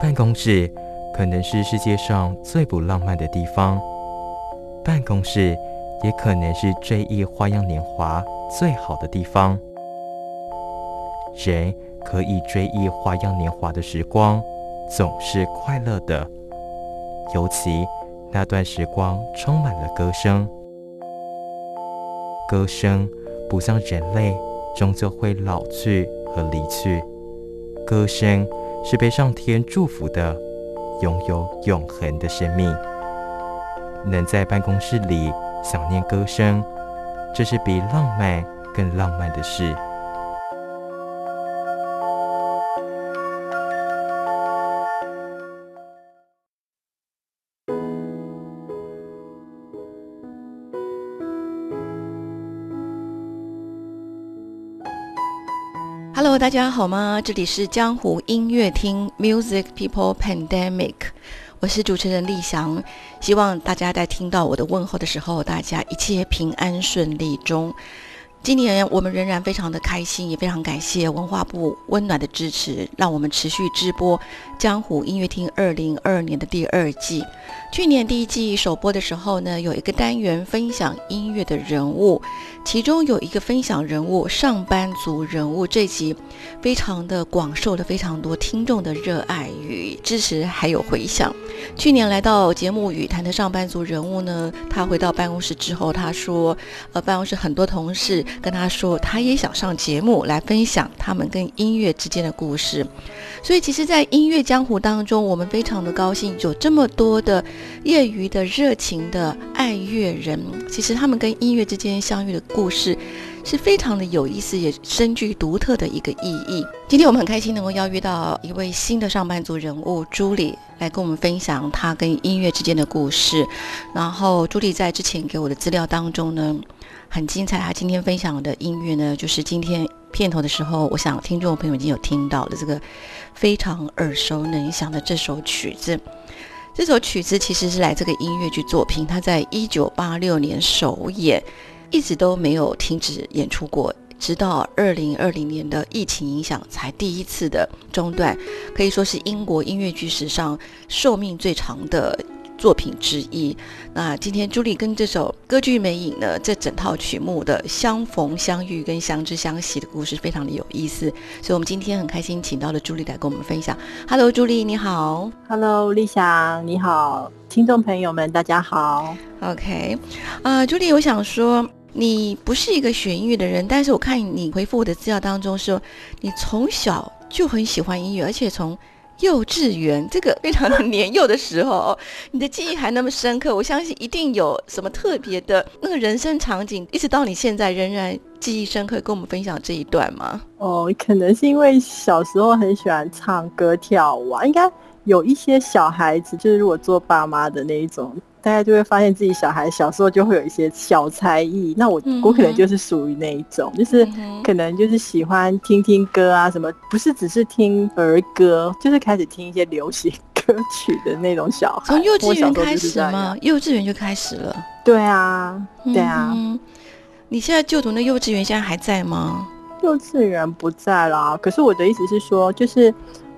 办公室可能是世界上最不浪漫的地方，办公室也可能是追忆花样年华最好的地方。人可以追忆花样年华的时光，总是快乐的，尤其那段时光充满了歌声。歌声不像人类，终究会老去和离去，歌声。是被上天祝福的，拥有永恒的生命。能在办公室里想念歌声，这是比浪漫更浪漫的事。Hello，大家好吗？这里是江湖音乐厅 Music People Pandemic，我是主持人丽翔。希望大家在听到我的问候的时候，大家一切平安顺利中。今年我们仍然非常的开心，也非常感谢文化部温暖的支持，让我们持续直播江湖音乐厅二零二二年的第二季。去年第一季首播的时候呢，有一个单元分享音乐的人物，其中有一个分享人物上班族人物，这集非常的广受了非常多听众的热爱与支持，还有回响。去年来到节目语谈的上班族人物呢，他回到办公室之后，他说，呃，办公室很多同事跟他说，他也想上节目来分享他们跟音乐之间的故事。所以，其实，在音乐江湖当中，我们非常的高兴，有这么多的业余的、热情的爱乐人。其实，他们跟音乐之间相遇的故事，是非常的有意思，也深具独特的一个意义。今天我们很开心能够邀约到一位新的上班族人物朱莉，来跟我们分享他跟音乐之间的故事。然后，朱莉在之前给我的资料当中呢，很精彩。他今天分享的音乐呢，就是今天片头的时候，我想听众朋友已经有听到的这个。非常耳熟能详的这首曲子，这首曲子其实是来自个音乐剧作品，它在一九八六年首演，一直都没有停止演出过，直到二零二零年的疫情影响才第一次的中断，可以说是英国音乐剧史上寿命最长的。作品之一。那今天朱莉跟这首歌剧魅影呢，这整套曲目的相逢相遇跟相知相惜的故事，非常的有意思。所以，我们今天很开心请到了朱莉来跟我们分享。Hello，朱莉，你好。Hello，丽翔，你好。听众朋友们，大家好。OK，啊，朱莉，我想说，你不是一个学音乐的人，但是我看你回复我的资料当中说，你从小就很喜欢音乐，而且从幼稚园这个非常的年幼的时候，你的记忆还那么深刻，我相信一定有什么特别的那个人生场景，一直到你现在仍然记忆深刻，跟我们分享这一段吗？哦，可能是因为小时候很喜欢唱歌跳舞，啊应该有一些小孩子，就是如果做爸妈的那一种。大家就会发现自己小孩小时候就会有一些小才艺，那我我可能就是属于那一种，就是可能就是喜欢听听歌啊什么，不是只是听儿歌，就是开始听一些流行歌曲的那种小孩。从幼稚园开始吗？幼稚园就开始了。对啊，对啊。你现在就读的幼稚园现在还在吗？幼稚园不在啦，可是我的意思是说，就是。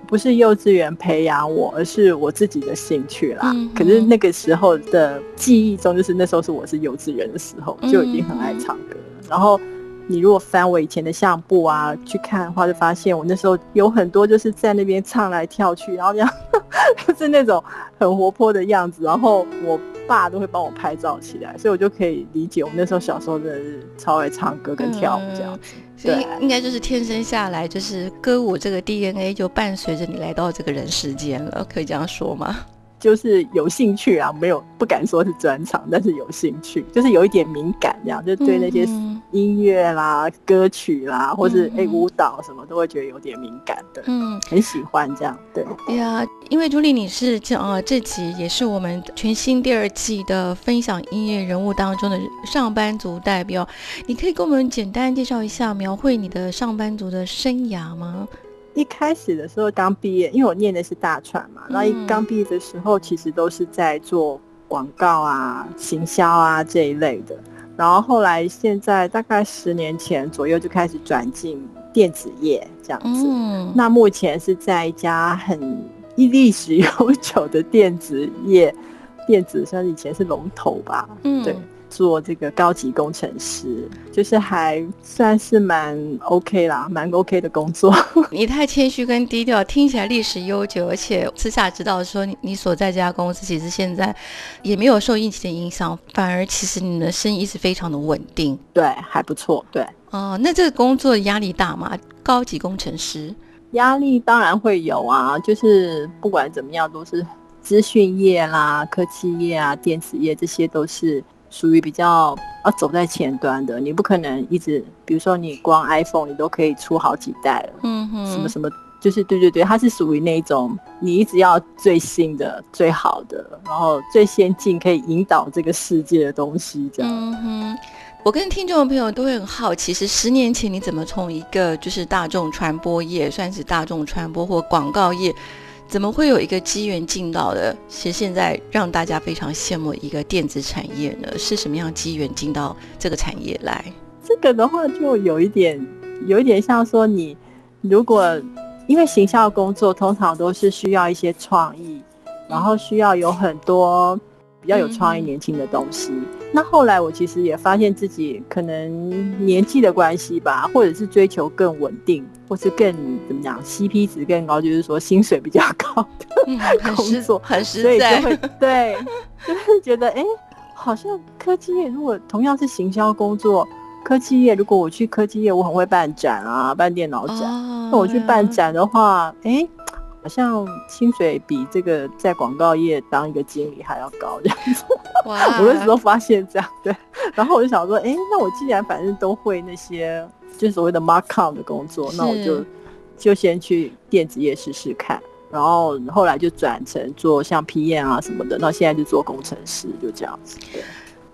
不是幼稚园培养我，而是我自己的兴趣啦。可是那个时候的记忆中，就是那时候是我是幼稚园的时候，就已经很爱唱歌。然后你如果翻我以前的相簿啊，去看的话，就发现我那时候有很多就是在那边唱来跳去，然后这样 就是那种很活泼的样子。然后我爸都会帮我拍照起来，所以我就可以理解我那时候小时候真的是超爱唱歌跟跳舞这样子。所以应该就是天生下来就是歌舞这个 DNA 就伴随着你来到这个人世间了，可以这样说吗？就是有兴趣啊，没有不敢说是专长，但是有兴趣，就是有一点敏感，这样就对那些音乐啦、歌曲啦，或是哎舞蹈什么，都会觉得有点敏感的。嗯，很喜欢这样。对，对啊，因为朱莉你是这呃这集也是我们全新第二季的分享音乐人物当中的上班族代表，你可以给我们简单介绍一下，描绘你的上班族的生涯吗？一开始的时候刚毕业，因为我念的是大传嘛，然后一刚毕业的时候，其实都是在做广告啊、行销啊这一类的。然后后来现在大概十年前左右就开始转进电子业这样子。那目前是在一家很历史悠久的电子业，电子算以前是龙头吧。嗯，对。做这个高级工程师，就是还算是蛮 OK 啦，蛮 OK 的工作。你太谦虚跟低调，听起来历史悠久，而且私下知道说你你所在这家公司其实现在也没有受疫情的影响，反而其实你的生意是非常的稳定，对，还不错，对。哦，那这个工作压力大吗？高级工程师压力当然会有啊，就是不管怎么样，都是资讯业啦、科技业啊、电子业，这些都是。属于比较要走在前端的，你不可能一直，比如说你光 iPhone 你都可以出好几代了，嗯哼，什么什么，就是对对对，它是属于那种你一直要最新的、最好的，然后最先进，可以引导这个世界的东西，这样。嗯哼，我跟听众朋友都会很好奇，其实十年前你怎么从一个就是大众传播业，算是大众传播或广告业。怎么会有一个机缘进到的？其实现在让大家非常羡慕一个电子产业呢？是什么样机缘进到这个产业来？这个的话就有一点，有一点像说你如果因为行销工作通常都是需要一些创意，然后需要有很多比较有创意年轻的东西。那后来我其实也发现自己可能年纪的关系吧，或者是追求更稳定。或是更怎么讲，CP 值更高，就是说薪水比较高的工作，很实在，所以就会 对，就是觉得哎，好像科技业如果同样是行销工作，科技业如果我去科技业，我很会办展啊，办电脑展，那我去办展的话，哎，好像薪水比这个在广告业当一个经理还要高这样子。哇！我那时候发现这样，对，然后我就想说，哎，那我既然反正都会那些。就是所谓的 mark on 的工作，那我就就先去电子业试试看，然后后来就转成做像 PM 啊什么的，那现在就做工程师，就这样子。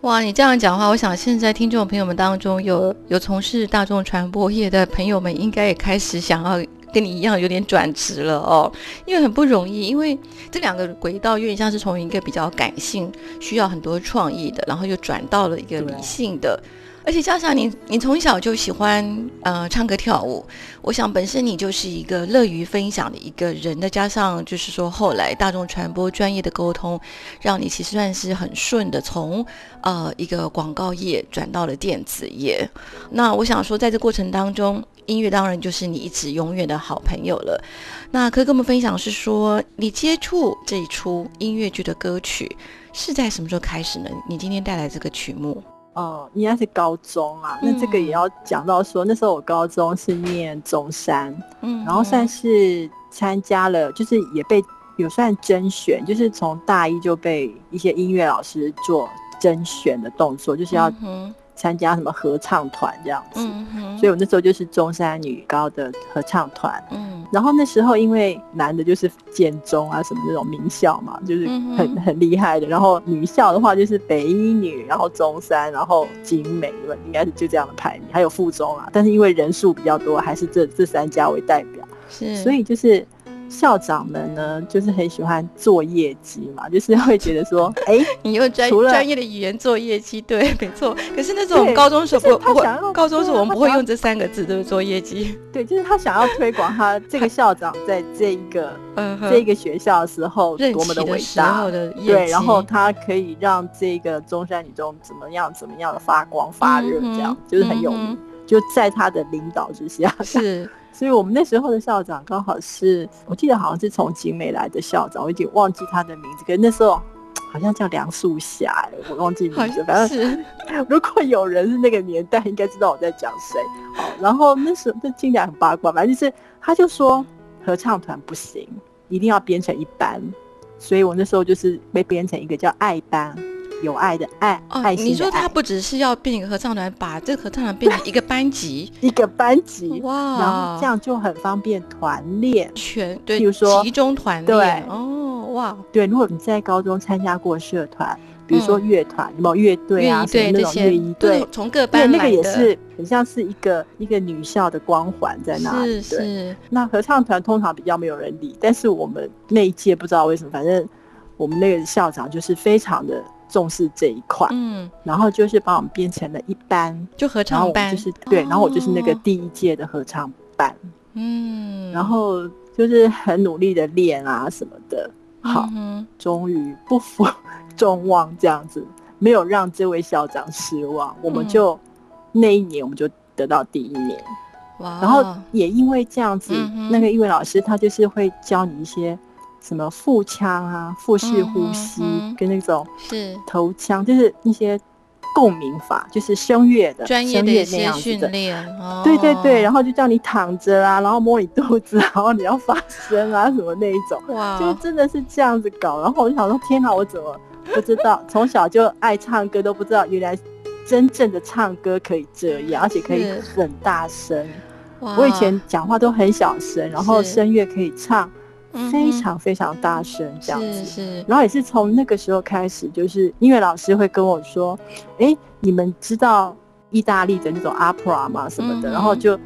哇，你这样讲话，我想现在听众朋友们当中有有从事大众传播业的朋友们，应该也开始想要跟你一样有点转职了哦，因为很不容易，因为这两个轨道有点像是从一个比较感性、需要很多创意的，然后又转到了一个理性的。而且加上你，你从小就喜欢呃唱歌跳舞，我想本身你就是一个乐于分享的一个人的，加上就是说后来大众传播专业的沟通，让你其实算是很顺的从呃一个广告业转到了电子业。那我想说，在这过程当中，音乐当然就是你一直永远的好朋友了。那可以跟我们分享是说，你接触这一出音乐剧的歌曲是在什么时候开始呢？你今天带来这个曲目。哦，应该是高中啊。那这个也要讲到说，那时候我高中是念中山，嗯，然后算是参加了，就是也被有算甄选，就是从大一就被一些音乐老师做甄选的动作，就是要。参加什么合唱团这样子，所以我那时候就是中山女高的合唱团。嗯，然后那时候因为男的就是建中啊什么那种名校嘛，就是很很厉害的。然后女校的话就是北一女，然后中山，然后景美，应该是就这样的排名。还有附中啊，但是因为人数比较多，还是这这三家为代表。是，所以就是。校长们呢，就是很喜欢做业绩嘛，就是会觉得说，哎，你用专专业的语言做业绩，对，没错。可是那种高中时候不会，高中时候我们不会用这三个字，都是做业绩。对，就是他想要推广他这个校长在这一个这一个学校的时候多么的伟大，对，然后他可以让这个中山女中怎么样怎么样的发光发热，这样就是很有名。就在他的领导之下，是。所以我们那时候的校长刚好是我记得好像是从景美来的校长，我已经忘记他的名字。可是那时候 好像叫梁树霞，我忘记名字。反正 如果有人是那个年代，应该知道我在讲谁。好，然后那时候这听起来很八卦，反正就是他就说合唱团不行，一定要编成一班。所以我那时候就是被编成一个叫爱班。有爱的爱，爱心。你说他不只是要变一个合唱团，把这个合唱团变成一个班级，一个班级哇，然后这样就很方便团练，全对，比如说集中团练哦，哇，对，如果你在高中参加过社团。比如说乐团，有没有乐队啊？什么那种乐仪队，从各班对，那个也是很像是一个一个女校的光环在那里。是是。那合唱团通常比较没有人理，但是我们那一届不知道为什么，反正我们那个校长就是非常的重视这一块。嗯。然后就是把我们变成了一班，就合唱班，就是对，然后我就是那个第一届的合唱班。嗯。然后就是很努力的练啊什么的。好，终于不负众望，这样子没有让这位校长失望，我们就那一年我们就得到第一名。哇！然后也因为这样子，那个英文老师他就是会教你一些什么腹腔啊、腹式呼吸跟那种是头腔，就是一些。共鸣法就是声乐的专业的一些训练，对对对，然后就叫你躺着啊，然后摸你肚子，然后你要发声啊，什么那一种，哇，就真的是这样子搞。然后我就想说，天哪，我怎么不知道？从小就爱唱歌，都不知道原来真正的唱歌可以这样，而且可以很大声。我以前讲话都很小声，然后声乐可以唱。非常非常大声，这样子，是然后也是从那个时候开始，就是音乐老师会跟我说：“哎，你们知道意大利的那种 opera 吗？什么的？”然后就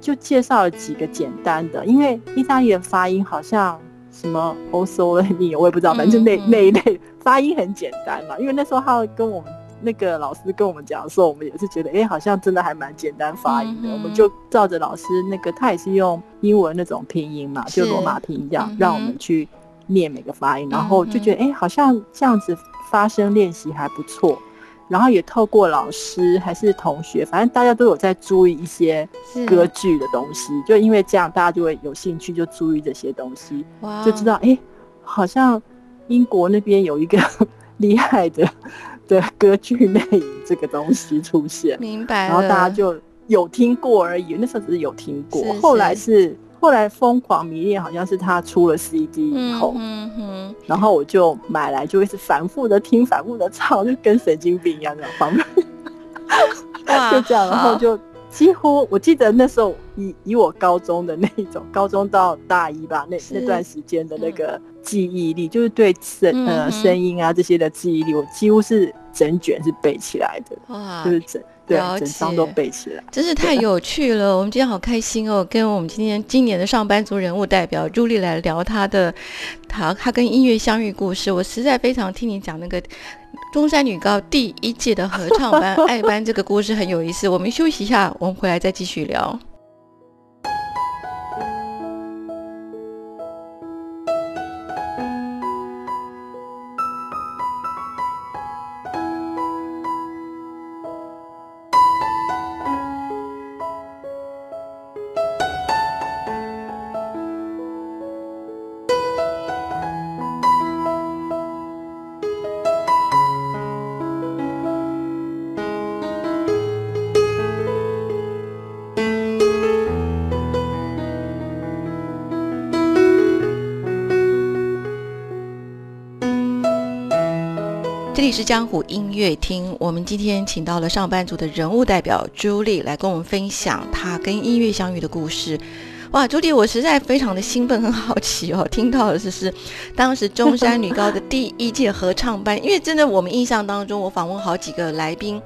就介绍了几个简单的，因为意大利的发音好像什么 o s o l e 我也不知道，反正那那一类发音很简单嘛。因为那时候他会跟我们。那个老师跟我们讲的时候，我们也是觉得，哎，好像真的还蛮简单发音的。我们就照着老师那个，他也是用英文那种拼音嘛，就罗马拼音这样，让我们去念每个发音，然后就觉得，哎，好像这样子发声练习还不错。然后也透过老师还是同学，反正大家都有在注意一些歌剧的东西，就因为这样，大家就会有兴趣，就注意这些东西，就知道，哎，好像英国那边有一个 厉害的。的歌剧魅影这个东西出现，明白。然后大家就有听过而已，那时候只是有听过。后来是后来疯狂迷恋，好像是他出了 CD 以后，嗯哼。然后我就买来，就一直反复的听，反复的唱，就跟神经病一样的方面。就这样，然后就几乎我记得那时候以以我高中的那一种，高中到大一吧，那那段时间的那个。记忆力就是对声呃声音啊这些的记忆力，我几乎是整卷是背起来的，哇，就是整对整张都背起来，真是太有趣了。我们今天好开心哦，跟我们今天今年的上班族人物代表朱莉来聊她的她她跟音乐相遇故事。我实在非常听你讲那个中山女高第一届的合唱班 爱班这个故事很有意思。我们休息一下，我们回来再继续聊。江湖音乐厅，我们今天请到了上班族的人物代表朱莉来跟我们分享她跟音乐相遇的故事。哇，朱莉，我实在非常的兴奋，很好奇哦，听到的就是当时中山女高的第一届合唱班，因为真的我们印象当中，我访问好几个来宾。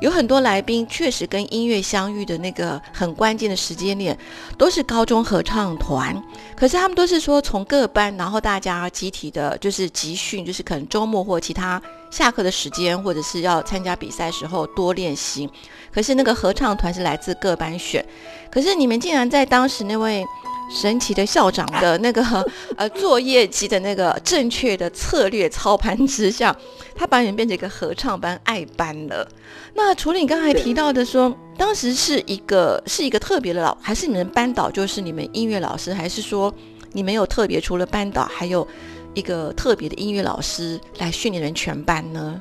有很多来宾确实跟音乐相遇的那个很关键的时间点，都是高中合唱团。可是他们都是说从各班，然后大家集体的，就是集训，就是可能周末或其他下课的时间，或者是要参加比赛时候多练习。可是那个合唱团是来自各班选。可是你们竟然在当时那位。神奇的校长的那个 呃作业机的那个正确的策略操盘之下，他把你们变成一个合唱班爱班了。那除了你刚才提到的说，当时是一个是一个特别的老，还是你们班导就是你们音乐老师，还是说你们有特别除了班导，还有一个特别的音乐老师来训练人全班呢？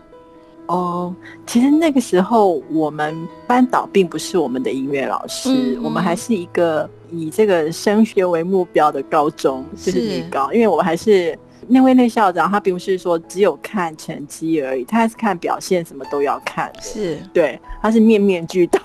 哦，其实那个时候我们班导并不是我们的音乐老师，我们还是一个以这个升学为目标的高中，就是女高，因为我们还是那位那校长他并不是说只有看成绩而已，他还是看表现，什么都要看。是对，他是面面俱到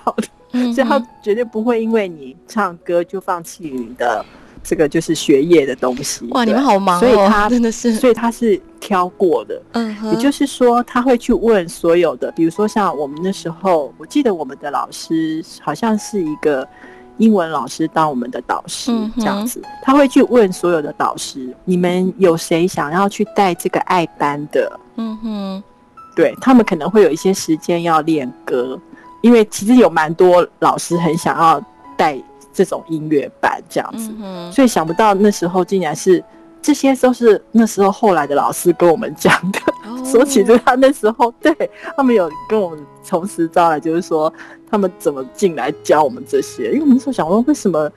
的，所以他绝对不会因为你唱歌就放弃你的。这个就是学业的东西哇，你们好忙哦，所以他真的是，所以他是挑过的，嗯，也就是说他会去问所有的，比如说像我们那时候，我记得我们的老师好像是一个英文老师当我们的导师这样子，他会去问所有的导师，你们有谁想要去带这个爱班的？嗯哼，对他们可能会有一些时间要练歌，因为其实有蛮多老师很想要带。这种音乐班这样子，所以想不到那时候竟然是这些都是那时候后来的老师跟我们讲的。说起就他那时候对他们有跟我们从实招来，就是说他们怎么进来教我们这些。因为我们那时候想问，为什么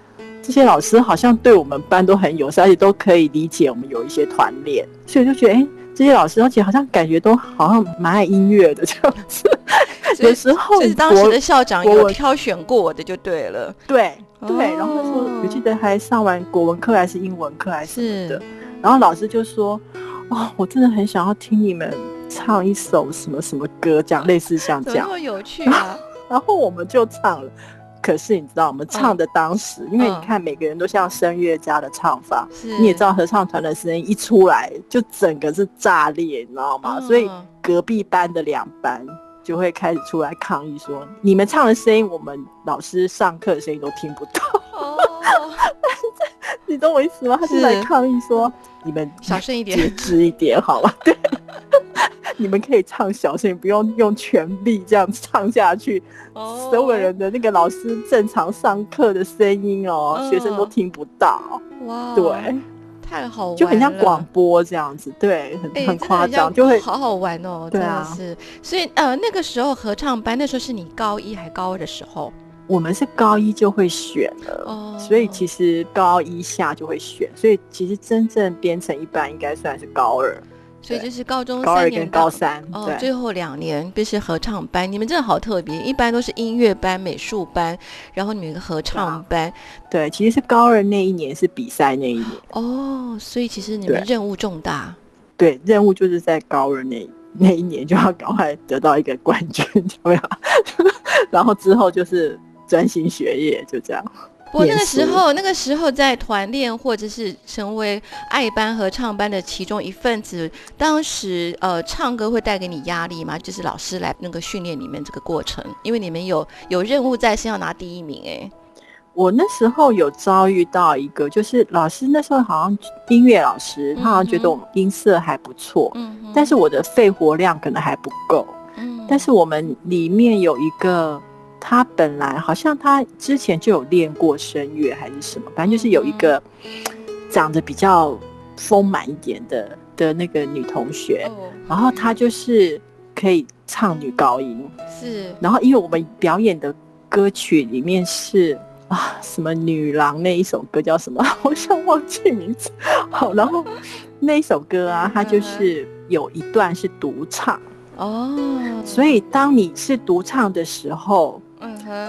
这些老师好像对我们班都很友善，而且都可以理解我们有一些团练，所以就觉得哎。这些老师，而且好像感觉都好像蛮爱音乐的这样子。有时候，就是当时的校长有挑选过我的就对了。对对，然后说，我记得还上完国文课还是英文课还是什么的，然后老师就说：“哦，我真的很想要听你们唱一首什么什么歌，这样类似像这样。”么有趣啊！然后我们就唱了。可是你知道，我们唱的当时，因为你看每个人都像声乐家的唱法，你也知道合唱团的声音一出来就整个是炸裂，你知道吗？所以隔壁班的两班就会开始出来抗议说：“你们唱的声音，我们老师上课的声音都听不到。”哦，你懂我意思吗？他是来抗议说：“你们小声一点，节制一点，好吗？” 对。你们可以唱小声，不用用全力这样唱下去。哦，所有人的那个老师正常上课的声音哦，学生都听不到。哇，对，太好玩，就很像广播这样子，对，很很夸张，就会好好玩哦。对啊，是。所以呃，那个时候合唱班，那时候是你高一还高二的时候？我们是高一就会选了，哦，所以其实高一下就会选，所以其实真正编成一班应该算是高二。所以就是高中高二跟高三哦，最后两年必是合唱班。你们真的好特别，一般都是音乐班、美术班，然后你们一个合唱班。对，其实是高二那一年是比赛那一年哦，所以其实你们任务重大。对，任务就是在高二那那一年就要赶快得到一个冠军，有没有？然后之后就是专心学业，就这样。不过那个时候，那个时候在团练或者是成为爱班合唱班的其中一份子，当时呃唱歌会带给你压力吗？就是老师来那个训练里面这个过程，因为你们有有任务在身，要拿第一名。哎，我那时候有遭遇到一个，就是老师那时候好像音乐老师，他好像觉得我们音色还不错，嗯，但是我的肺活量可能还不够，嗯，但是我们里面有一个。他本来好像他之前就有练过声乐还是什么，反正就是有一个长得比较丰满一点的的那个女同学，然后她就是可以唱女高音，是。然后因为我们表演的歌曲里面是啊什么女郎那一首歌叫什么，好像忘记名字。好，然后那一首歌啊，它就是有一段是独唱哦，所以当你是独唱的时候。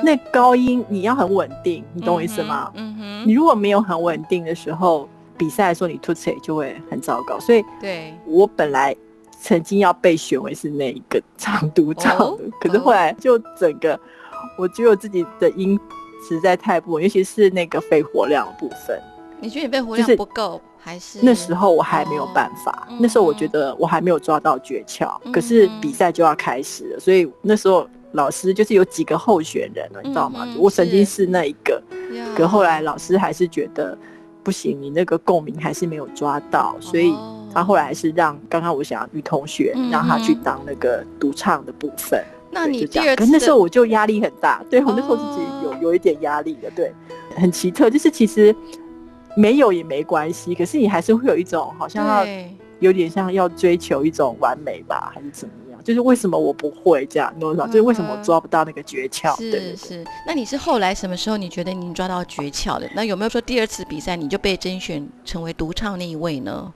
那高音你要很稳定，你懂我意思吗？嗯哼，你如果没有很稳定的时候，比赛的时候你吐词就会很糟糕。所以，对我本来曾经要被选为是那一个唱独唱的，可是后来就整个我觉得我自己的音实在太不稳，尤其是那个肺活量部分。你觉得你肺活量不够，还是那时候我还没有办法？那时候我觉得我还没有抓到诀窍，可是比赛就要开始了，所以那时候。老师就是有几个候选人了，你知道吗？我曾经是那一个，可后来老师还是觉得不行，你那个共鸣还是没有抓到，所以他后来是让刚刚我想女同学让他去当那个独唱的部分。那你第二次，那时候我就压力很大，对我那时候自己有有一点压力的，对，很奇特，就是其实没有也没关系，可是你还是会有一种好像要有点像要追求一种完美吧，还是怎么？就是为什么我不会这样？你懂吗？就是为什么我抓不到那个诀窍？是是。那你是后来什么时候你觉得你抓到诀窍的？那有没有说第二次比赛你就被甄选成为独唱那一位呢？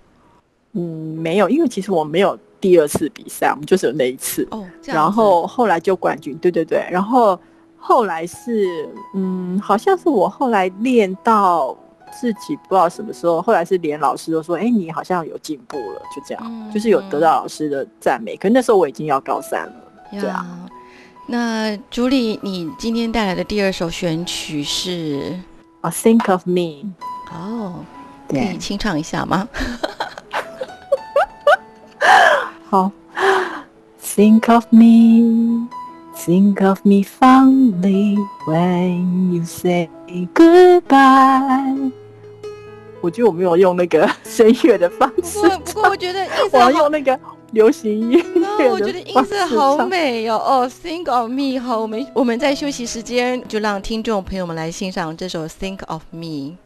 嗯，没有，因为其实我没有第二次比赛，我们就是有那一次。哦，然后后来就冠军，对对对。然后后来是，嗯，好像是我后来练到自己不知道什么时候，后来是连老师都说：“哎，你好像有进步了。”就这样，就是有得到老师的赞美。可那时候我已经要高三了，对啊。那朱莉，你今天带来的第二首选曲是《Think of Me》。哦，可以清唱一下吗？好，Think of me。Think of me fondly when you say goodbye。我觉得我没有用那个 声乐的方式。不过我觉得音色我要用那个流行音乐我觉得音色好美哦。哦，Think of me。好，我们我们在休息时间就让听众朋友们来欣赏这首 Think of me。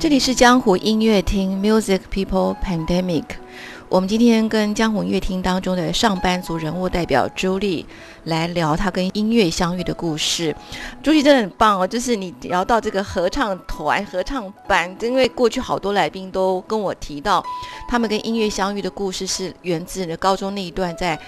这里是江湖音乐厅 Music People Pandemic。我们今天跟江湖音乐厅当中的上班族人物代表朱莉来聊她跟音乐相遇的故事。朱莉真的很棒哦，就是你聊到这个合唱团、合唱班，因为过去好多来宾都跟我提到，他们跟音乐相遇的故事是源自高中那一段在。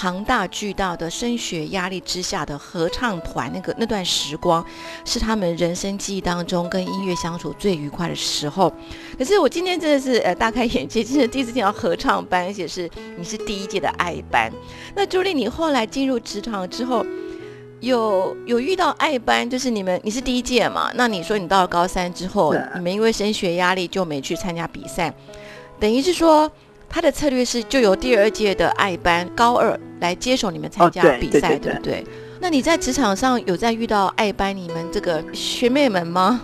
庞大巨大的升学压力之下的合唱团，那个那段时光，是他们人生记忆当中跟音乐相处最愉快的时候。可是我今天真的是呃大开眼界，真的第一次听到合唱班，而且是你是第一届的爱班。那朱莉，你后来进入职场之后，有有遇到爱班，就是你们你是第一届嘛？那你说你到了高三之后，你们因为升学压力就没去参加比赛，等于是说。他的策略是就由第二届的爱班高二来接手你们参加比赛，对不对？那你在职场上有在遇到爱班你们这个学妹们吗？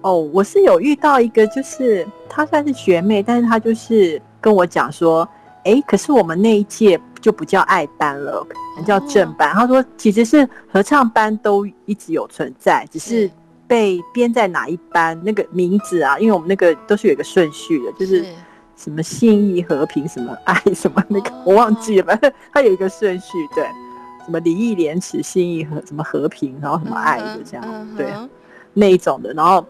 哦，我是有遇到一个，就是她算是学妹，但是她就是跟我讲说，哎，可是我们那一届就不叫爱班了，叫正班。她说其实是合唱班都一直有存在，只是被编在哪一班那个名字啊，因为我们那个都是有一个顺序的，就是。什么信义和平，什么爱，什么那个我忘记了，它有一个顺序，对，什么礼义廉耻，信义和什么和平，然后什么爱的这样，对，那一种的，然后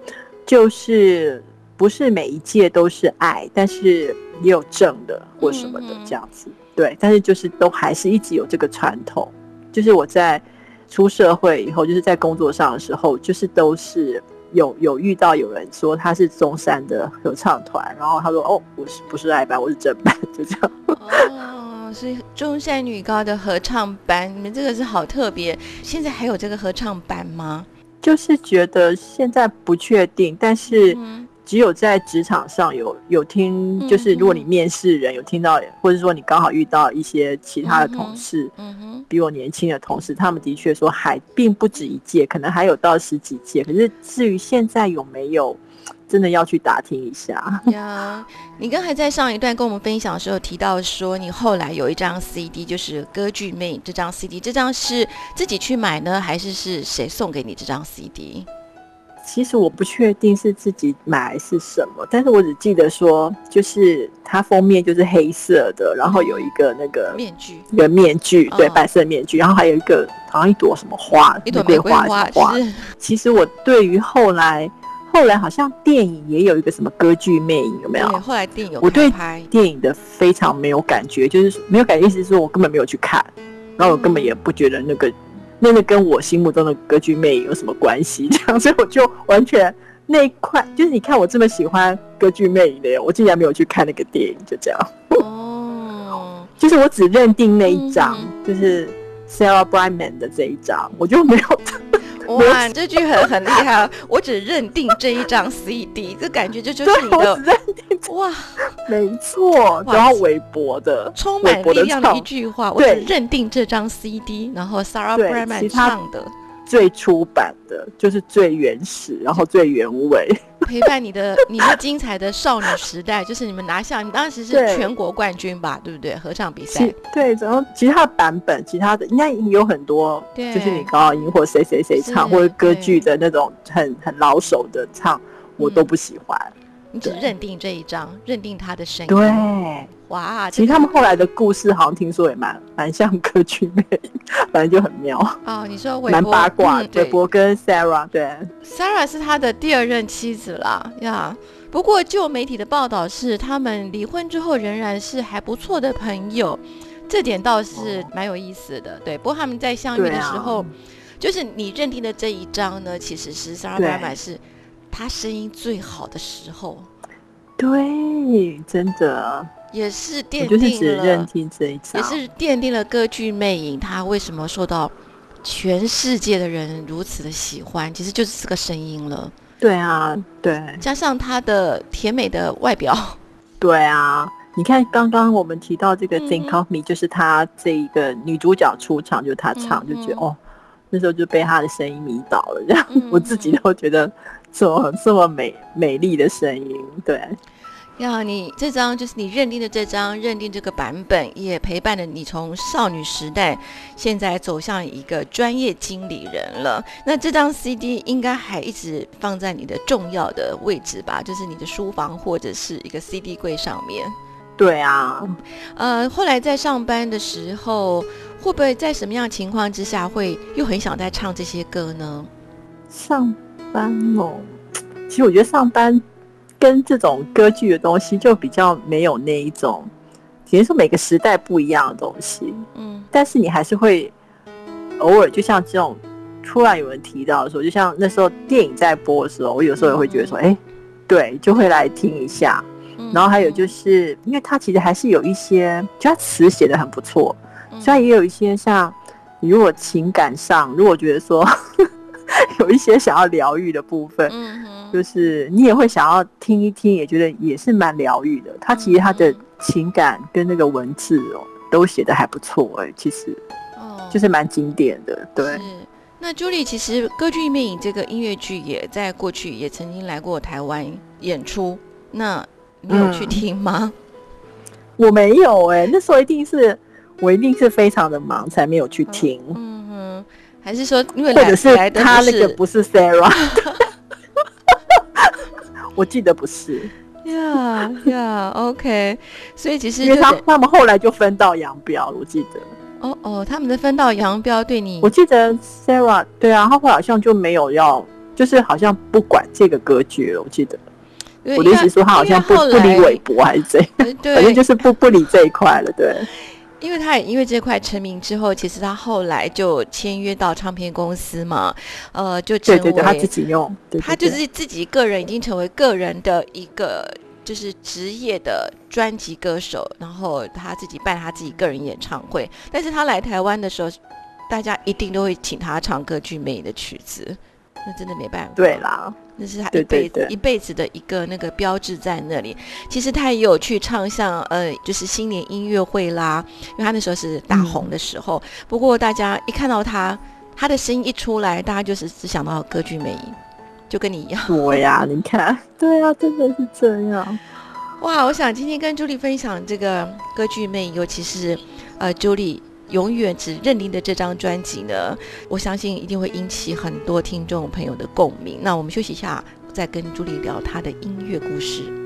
就是不是每一届都是爱，但是也有正的或什么的这样子，对，但是就是都还是一直有这个传统，就是我在出社会以后，就是在工作上的时候，就是都是。有有遇到有人说他是中山的合唱团，然后他说哦，我是不是爱班，我是正班，就这样。哦，是中山女高的合唱班，你们这个是好特别。现在还有这个合唱班吗？就是觉得现在不确定，但是只有在职场上有有听，就是如果你面试人有听到，或者说你刚好遇到一些其他的同事，嗯哼。比我年轻的同事，他们的确说还并不止一届，可能还有到十几届。可是至于现在有没有，真的要去打听一下。呀，你刚才在上一段跟我们分享的时候提到说，你后来有一张 CD，就是《歌剧魅影》这张 CD，这张是自己去买呢，还是是谁送给你这张 CD？其实我不确定是自己买还是什么，但是我只记得说，就是它封面就是黑色的，然后有一个那个面具，一个面具，对，白色面具，然后还有一个好像一朵什么花，一朵玫瑰花。其实我对于后来，后来好像电影也有一个什么歌剧魅影，有没有？后来电影我对电影的非常没有感觉，就是没有感觉，意思是说我根本没有去看，然后我根本也不觉得那个。那个跟我心目中的歌剧魅影有什么关系？这样，所以我就完全那一块，就是你看我这么喜欢歌剧魅影的人，我竟然没有去看那个电影，就这样。哦，就是我只认定那一张，就是 Sarah Brightman 的这一张，我就没有。哇，这句很很厉害！我只认定这一张 CD，这感觉这就是你的哇，没错，然后微博的充满力量的一句话，我只认定这张 CD，然后 Sarah Brightman 唱的。最初版的就是最原始，然后最原味，陪伴你的你的精彩的少女时代，就是你们拿下，你当时是全国冠军吧，对。不对？合唱比赛，对，然后其他的版本，其他的应该有很多，就是你高音或谁谁谁唱，或者歌剧的那种很很老手的唱，我都不喜欢。你只认定这一张，认定他的声音。对，哇，其实他们后来的故事好像听说也蛮蛮像歌剧魅影，反正就很妙。哦，你说蛮八卦，韦伯跟 Sarah，对，Sarah 是他的第二任妻子啦呀。不过，旧媒体的报道是，他们离婚之后仍然是还不错的朋友。这点倒是蛮有意思的。对，不过他们在相遇的时候，就是你认定的这一张呢，其实是萨拉布拉曼是他声音最好的时候。对，真的也是奠定了，认定这一次，也是奠定了歌剧魅影。他为什么受到全世界的人如此的喜欢？其实就是这个声音了。对啊，对，加上她的甜美的外表。对啊，你看刚刚我们提到这个《Think of Me》，就是她这一个女主角出场，就是她唱，就觉得哦，那时候就被她的声音迷倒了。这样，我自己都觉得这么这么美美丽的声音，对。呀，你这张就是你认定的这张，认定这个版本也陪伴了你从少女时代，现在走向一个专业经理人了。那这张 CD 应该还一直放在你的重要的位置吧？就是你的书房或者是一个 CD 柜上面。对啊，呃，后来在上班的时候，会不会在什么样情况之下会又很想再唱这些歌呢？上班哦，其实我觉得上班。跟这种歌剧的东西就比较没有那一种，只能说每个时代不一样的东西。嗯，但是你还是会偶尔，就像这种突然有人提到的时候，就像那时候电影在播的时候，我有时候也会觉得说，哎，对，就会来听一下。然后还有就是，因为它其实还是有一些，就它词写的很不错，虽然也有一些像你如果情感上，如果觉得说 有一些想要疗愈的部分，嗯。就是你也会想要听一听，也觉得也是蛮疗愈的。他其实他的情感跟那个文字哦，都写的还不错哎，其实哦，就是蛮经典的。对，那朱莉其实《歌剧魅影》这个音乐剧也在过去也曾经来过台湾演出，那你有去听吗？我没有哎，那时候一定是我一定是非常的忙才没有去听。嗯哼，还是说因为或者是他那个不是 Sarah？我记得不是，呀呀，OK，所以其实因为他他们后来就分道扬镳了，我记得。哦哦，他们的分道扬镳对你，我记得 Sarah 对啊，他好像就没有要，就是好像不管这个歌剧了，我记得。我的意思说，他好像不不理韦伯还是怎样，反正就是不不理这一块了，对。因为他也因为这块成名之后，其实他后来就签约到唱片公司嘛，呃，就成为他自己用，他就是自己个人已经成为个人的一个就是职业的专辑歌手，然后他自己办他自己个人演唱会。但是他来台湾的时候，大家一定都会请他唱歌剧魅的曲子，那真的没办法。对啦。那是他一辈子一辈子的一个那个标志在那里。其实他也有去唱像呃，就是新年音乐会啦，因为他那时候是大红的时候。不过大家一看到他，他的声音一出来，大家就是只想到歌剧魅影，就跟你一样。我呀，你看，对啊，真的是这样。哇，我想今天跟朱莉分享这个歌剧魅影，尤其是呃，朱莉。永远只认定的这张专辑呢，我相信一定会引起很多听众朋友的共鸣。那我们休息一下，再跟朱莉聊她的音乐故事。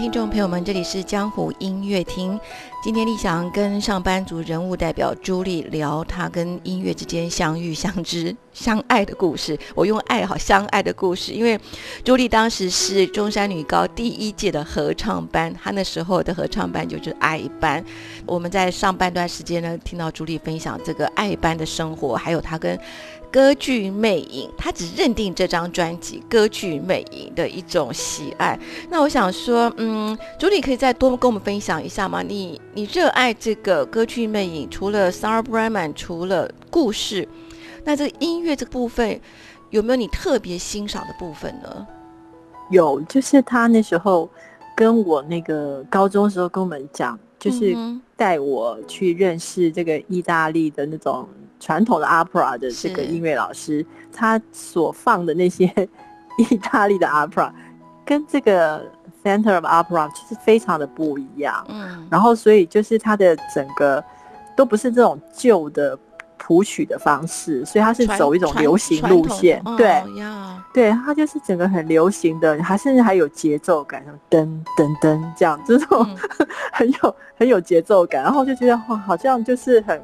听众朋友们，这里是江湖音乐厅。今天立翔跟上班族人物代表朱莉聊他跟音乐之间相遇、相知、相爱的故事。我用“爱”好，相爱的故事，因为朱莉当时是中山女高第一届的合唱班，她那时候的合唱班就是爱班。我们在上半段时间呢，听到朱莉分享这个爱班的生活，还有她跟。歌剧魅影，他只认定这张专辑《歌剧魅影》的一种喜爱。那我想说，嗯，朱莉可以再多跟我们分享一下吗？你你热爱这个歌剧魅影，除了 Sarah Brightman，除了故事，那这个音乐这个部分有没有你特别欣赏的部分呢？有，就是他那时候跟我那个高中时候跟我们讲，就是带我去认识这个意大利的那种。传统的 opera 的这个音乐老师，他所放的那些 意大利的 opera 跟这个 Center of Opera 其实非常的不一样。嗯，然后所以就是他的整个都不是这种旧的。谱曲的方式，所以它是走一种流行路线，对，对，它就是整个很流行的，它甚至还有节奏感，噔噔噔这样，这种 很有很有节奏感，然后就觉得哇，好像就是很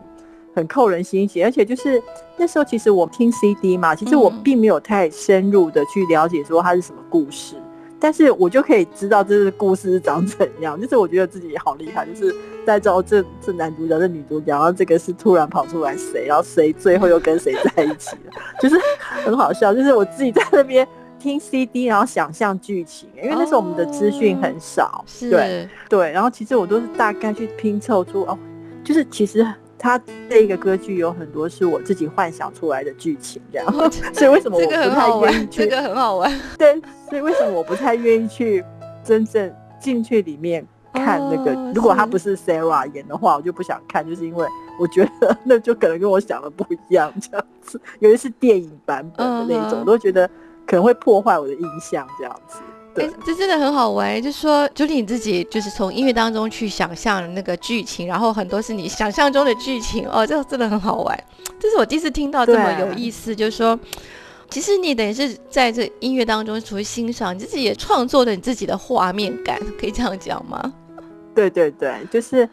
很扣人心弦，而且就是那时候其实我听 CD 嘛，其实我并没有太深入的去了解说它是什么故事。但是我就可以知道这个故事是长怎样，就是我觉得自己好厉害，就是在知道这这男主角、这女主角，然后这个是突然跑出来谁，然后谁最后又跟谁在一起了，就是很好笑。就是我自己在那边听 CD，然后想象剧情，因为那时候我们的资讯很少，对对，然后其实我都是大概去拼凑出哦，就是其实。他这一个歌剧有很多是我自己幻想出来的剧情，这样，所以为什么我不太愿意去？这个很好玩，对，所以为什么我不太愿意去真正进去里面看那个？如果他不是 Sarah 演的话，我就不想看，就是因为我觉得 那就可能跟我想的不一样，这样子，尤其是电影版本的那种，我都觉得可能会破坏我的印象，这样子。哎，这真的很好玩。就是说，就是你自己就是从音乐当中去想象那个剧情，然后很多是你想象中的剧情哦，这真的很好玩。这是我第一次听到这么有意思。就是说，其实你等于是在这音乐当中，除了欣赏，你自己也创作了你自己的画面感，可以这样讲吗？对对对，就是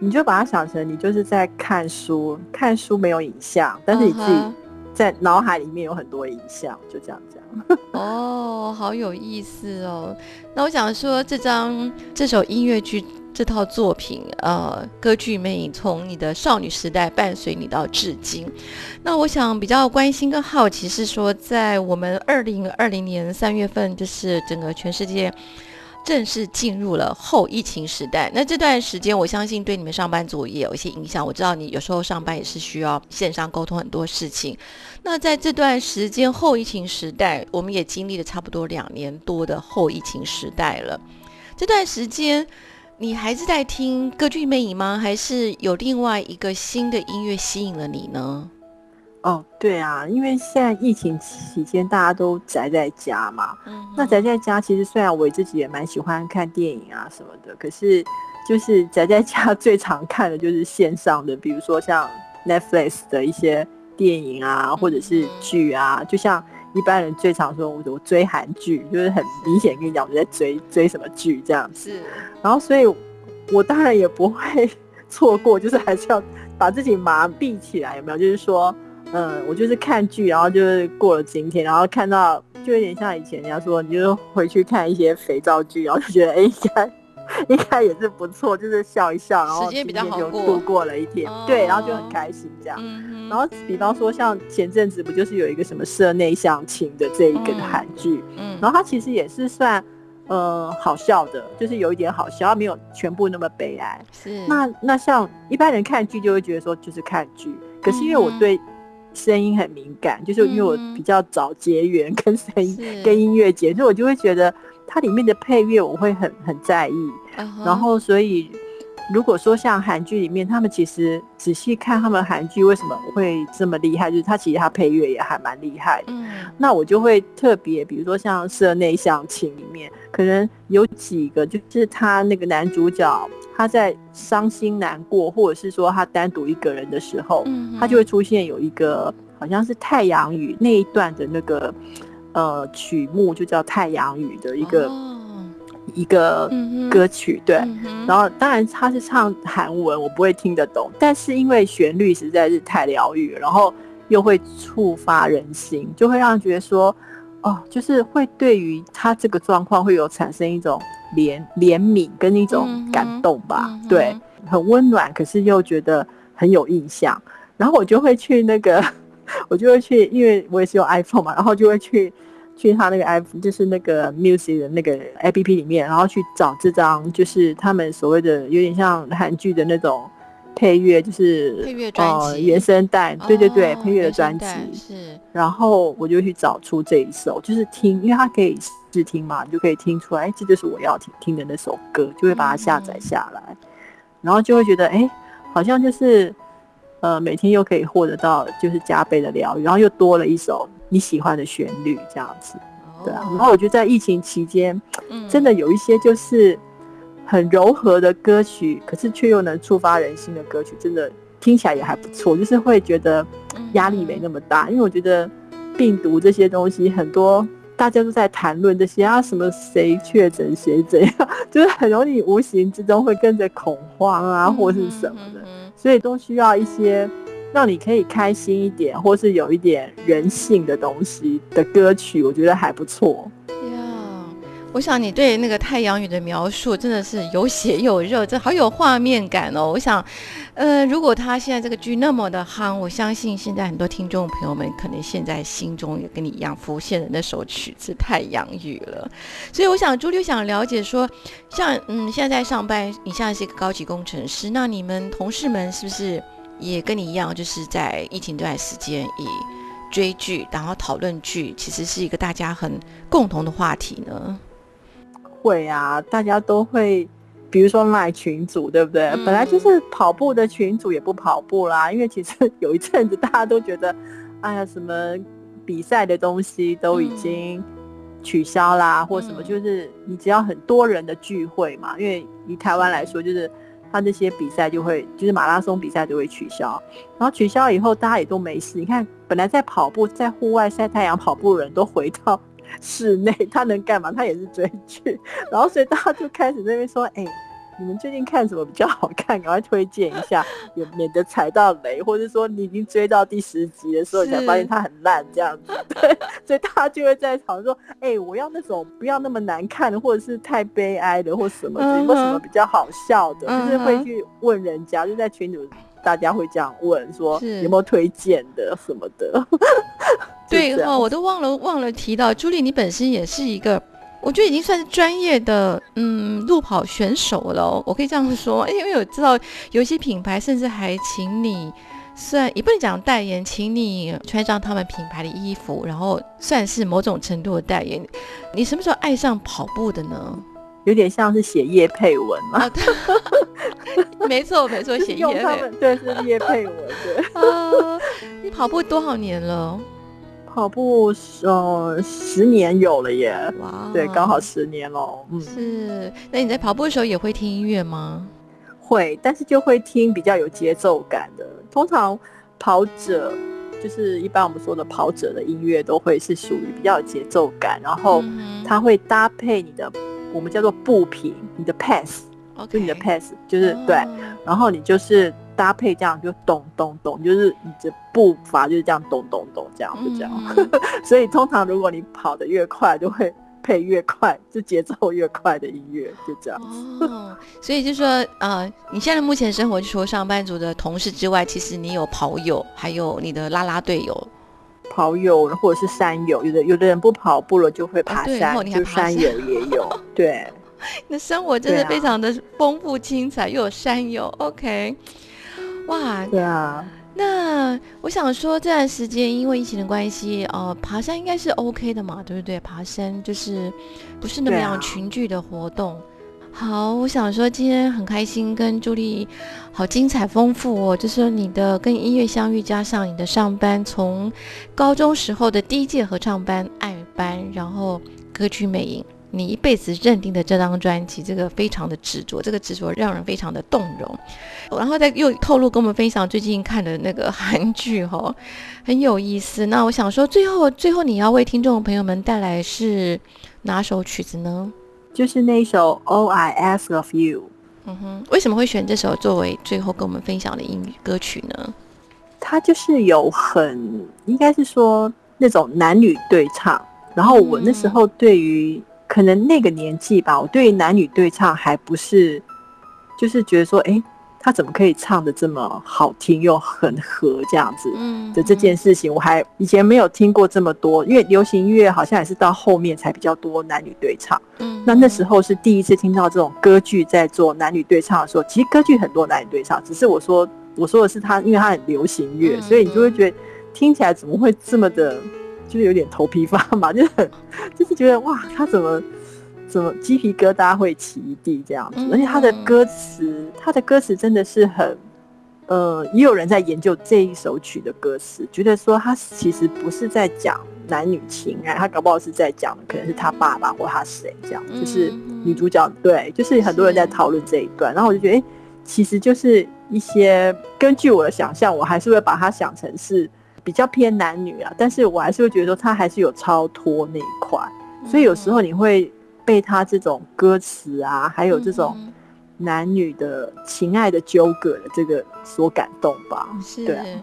你就把它想成你就是在看书，看书没有影像，但是你自己在脑海里面有很多影像，就这样讲。哦，好有意思哦。那我想说，这张这首音乐剧这套作品，呃，歌剧魅影从你的少女时代伴随你到至今。那我想比较关心跟好奇是说，在我们二零二零年三月份，就是整个全世界。正式进入了后疫情时代，那这段时间我相信对你们上班族也有一些影响。我知道你有时候上班也是需要线上沟通很多事情。那在这段时间后疫情时代，我们也经历了差不多两年多的后疫情时代了。这段时间，你还是在听歌剧魅影吗？还是有另外一个新的音乐吸引了你呢？哦，对啊，因为现在疫情期间大家都宅在家嘛，嗯那宅在家其实虽然我自己也蛮喜欢看电影啊什么的，可是就是宅在家 最常看的就是线上的，比如说像 Netflix 的一些电影啊，或者是剧啊，就像一般人最常说，我我追韩剧，就是很明显跟你讲我在追追什么剧这样子，然后所以我当然也不会 错过，就是还是要把自己麻痹起来，有没有？就是说。嗯，我就是看剧，然后就是过了今天，然后看到就有点像以前人家说，你就回去看一些肥皂剧，然后就觉得哎，应该应该也是不错，就是笑一笑，然后今天就度过了一天，对，然后就很开心这样。然后比方说像前阵子不就是有一个什么社内相亲的这一个韩剧，嗯，然后它其实也是算呃好笑的，就是有一点好笑，没有全部那么悲哀。是。那那像一般人看剧就会觉得说就是看剧，可是因为我对。声音很敏感，就是因为我比较早结缘 跟声音、跟音乐节，所以我就会觉得它里面的配乐我会很很在意。然后，所以如果说像韩剧里面，他们其实仔细看他们韩剧为什么会这么厉害，就是他其实他配乐也还蛮厉害的。那我就会特别，比如说像《社内相亲》里面，可能有几个就是他那个男主角。他在伤心难过，或者是说他单独一个人的时候，他就会出现有一个好像是太阳雨那一段的那个呃曲目，就叫太阳雨的一个一个歌曲。对，然后当然他是唱韩文，我不会听得懂，但是因为旋律实在是太疗愈，然后又会触发人心，就会让人觉得说，哦，就是会对于他这个状况会有产生一种。怜怜悯跟一种感动吧，对，很温暖，可是又觉得很有印象。然后我就会去那个，我就会去，因为我也是用 iPhone 嘛，然后就会去去他那个 iPhone，就是那个 Music 的那个 APP 里面，然后去找这张，就是他们所谓的有点像韩剧的那种。配乐就是配乐专辑原声带，对对对，配乐的专辑是。然后我就去找出这一首，就是听，因为它可以试听嘛，你就可以听出来，哎，这就是我要听听的那首歌，就会把它下载下来，然后就会觉得，哎，好像就是呃，每天又可以获得到就是加倍的疗愈，然后又多了一首你喜欢的旋律，这样子。对啊。然后我觉得在疫情期间，真的有一些就是很柔和的歌曲，可是却又能触发人心的歌曲，真的听起来也还不错，就是会觉得压力没那么大。因为我觉得病毒这些东西很多。大家都在谈论这些啊，什么谁确诊谁怎样，就是很容易无形之中会跟着恐慌啊，或是什么的，所以都需要一些让你可以开心一点，或是有一点人性的东西的歌曲，我觉得还不错。我想你对那个太阳雨的描述真的是有血有肉，这好有画面感哦。我想，呃，如果他现在这个剧那么的夯，我相信现在很多听众朋友们可能现在心中也跟你一样浮现的那首曲子《太阳雨》了。所以我想，朱莉想了解说，像嗯，现在在上班，你现在是一个高级工程师，那你们同事们是不是也跟你一样，就是在疫情这段时间以追剧，然后讨论剧，其实是一个大家很共同的话题呢？会啊，大家都会，比如说卖群组，对不对？本来就是跑步的群组也不跑步啦，因为其实 有一阵子大家都觉得，哎呀，什么比赛的东西都已经取消啦，或什么，就是你只要很多人的聚会嘛，因为以台湾来说，就是他那些比赛就会，就是马拉松比赛就会取消，然后取消以后大家也都没事。你看，本来在跑步，在户外晒太阳跑步的人都回到。室内他能干嘛？他也是追剧，然后所以大家就开始那边说：“哎，你们最近看什么比较好看？赶快推荐一下，也免得踩到雷，或者说你已经追到第十集的时候，你才发现它很烂这样子。”对，所以大家就会在讨论说：“哎，我要那种不要那么难看的，或者是太悲哀的，或什么，有没有什么比较好笑的？”就是会去问人家，就在群里。大家会这样问说有没有推荐的什么的？对哦，我都忘了忘了提到朱莉，你本身也是一个，我觉得已经算是专业的嗯路跑选手了。我可以这样说，因为我知道有些品牌甚至还请你算也不能讲代言，请你穿上他们品牌的衣服，然后算是某种程度的代言。你什么时候爱上跑步的呢？有点像是写叶佩文嘛，没错没错，写叶佩，对是叶佩文对。啊，你跑步多少年了？跑步呃十年有了耶，哇，对，刚好十年喽。嗯，是。那你在跑步的时候也会听音乐吗？会，但是就会听比较有节奏感的。通常跑者就是一般我们说的跑者的音乐都会是属于比较有节奏感，然后它会搭配你的。我们叫做步频，你的 pass，就你的 pass，就是对，然后你就是搭配这样，就咚咚咚，就是你的步伐就是这样咚咚咚，这样就这样。所以通常如果你跑得越快，就会配越快，就节奏越快的音乐，就这样。哦，所以就说，呃，你现在目前生活，除了上班族的同事之外，其实你有跑友，还有你的拉拉队友。跑友或者是山友，有的有的人不跑步了就会爬山，就山友也有。对，那生活真的非常的丰富精彩，又有山友。OK，哇，对啊。那我想说，这段时间因为疫情的关系，呃，爬山应该是 OK 的嘛，对不对？爬山就是不是那么样群聚的活动。好，我想说今天很开心跟朱莉，好精彩丰富哦。就是你的跟音乐相遇，加上你的上班，从高中时候的第一届合唱班爱班，然后歌曲美影，你一辈子认定的这张专辑，这个非常的执着，这个执着让人非常的动容。然后再又透露跟我们分享最近看的那个韩剧，哈，很有意思。那我想说，最后最后你要为听众朋友们带来是哪首曲子呢？就是那一首 All I Ask of You，嗯哼，为什么会选这首作为最后跟我们分享的英语歌曲呢？它就是有很应该是说那种男女对唱，然后我那时候对于可能那个年纪吧，我对于男女对唱还不是，就是觉得说，哎。他怎么可以唱的这么好听又很合这样子的这件事情，我还以前没有听过这么多，因为流行音乐好像也是到后面才比较多男女对唱。嗯，那那时候是第一次听到这种歌剧在做男女对唱的时候，其实歌剧很多男女对唱，只是我说我说的是他，因为他很流行乐，所以你就会觉得听起来怎么会这么的，就是有点头皮发麻，就很就是觉得哇，他怎么？怎么鸡皮疙瘩会起一地这样子？而且他的歌词，他的歌词真的是很，呃，也有人在研究这一首曲的歌词，觉得说他其实不是在讲男女情爱，他搞不好是在讲可能是他爸爸或他谁这样，就是女主角对，就是很多人在讨论这一段，然后我就觉得，哎，其实就是一些根据我的想象，我还是会把它想成是比较偏男女啊，但是我还是会觉得说他还是有超脱那一块，所以有时候你会被他这种歌词啊，还有这种男女的情爱的纠葛的这个所感动吧，对。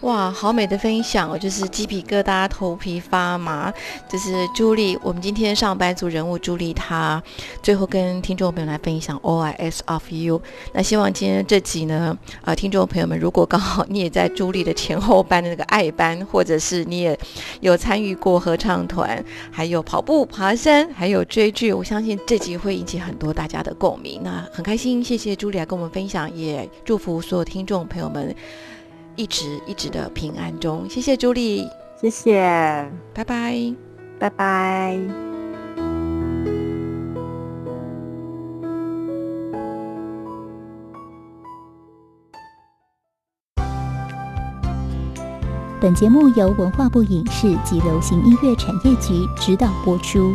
哇，好美的分享哦，就是鸡皮疙瘩、头皮发麻。就是朱莉，我们今天上班族人物朱莉，她最后跟听众朋友来分享 All I Ask of You。那希望今天这集呢，呃，听众朋友们，如果刚好你也在朱莉的前后班的那个爱班，或者是你也有参与过合唱团，还有跑步、爬山，还有追剧，我相信这集会引起很多大家的共鸣。那很开心，谢谢朱莉来跟我们分享，也祝福所有听众朋友们。一直一直的平安中，谢谢朱莉，谢谢，拜拜，拜拜。本节目由文化部影视及流行音乐产业局指导播出。